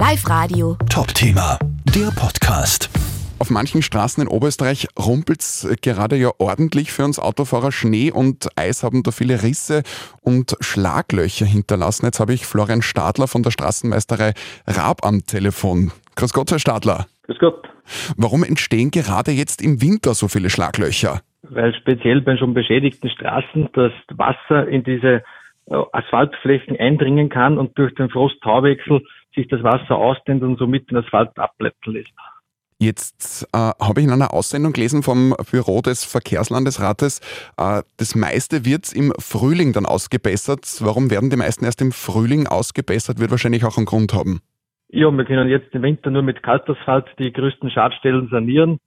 Live Radio. Top-Thema, der Podcast. Auf manchen Straßen in Oberösterreich rumpelt es gerade ja ordentlich für uns Autofahrer. Schnee und Eis haben da viele Risse und Schlaglöcher hinterlassen. Jetzt habe ich Florian Stadler von der Straßenmeisterei Raab am Telefon. Grüß Gott, Herr Stadler. Grüß Gott. Warum entstehen gerade jetzt im Winter so viele Schlaglöcher? Weil speziell bei schon beschädigten Straßen das Wasser in diese Asphaltflächen eindringen kann und durch den Frost-Tauwechsel sich das Wasser ausdehnt und somit den Asphalt abblättern lässt. Jetzt äh, habe ich in einer Aussendung gelesen vom Büro des Verkehrslandesrates, äh, das meiste wird im Frühling dann ausgebessert. Warum werden die meisten erst im Frühling ausgebessert? Wird wahrscheinlich auch einen Grund haben. Ja, wir können jetzt im Winter nur mit Kaltasphalt die größten Schadstellen sanieren.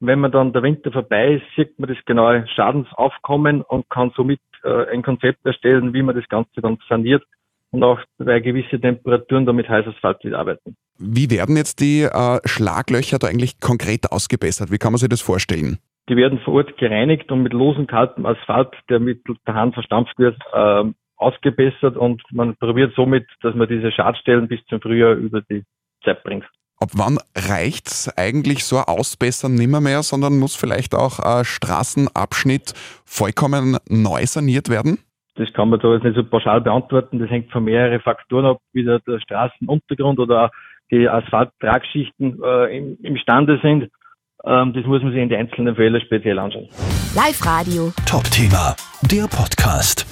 Wenn man dann der Winter vorbei ist, sieht man das genaue Schadensaufkommen und kann somit äh, ein Konzept erstellen, wie man das Ganze dann saniert und auch bei gewissen Temperaturen damit Heißasphalt wieder arbeiten. Wie werden jetzt die äh, Schlaglöcher da eigentlich konkret ausgebessert? Wie kann man sich das vorstellen? Die werden vor Ort gereinigt und mit losem kaltem Asphalt, der mit der Hand verstampft wird, äh, ausgebessert und man probiert somit, dass man diese Schadstellen bis zum Frühjahr über die Zeit bringt. Ab wann reicht es eigentlich so ein Ausbessern nimmer mehr, sondern muss vielleicht auch ein Straßenabschnitt vollkommen neu saniert werden? Das kann man da jetzt nicht so pauschal beantworten. Das hängt von mehreren Faktoren ab, wie der, der Straßenuntergrund oder die Asphalttragschichten äh, im, imstande sind. Ähm, das muss man sich in den einzelnen Fällen speziell anschauen. Live Radio. Top-Thema, der Podcast.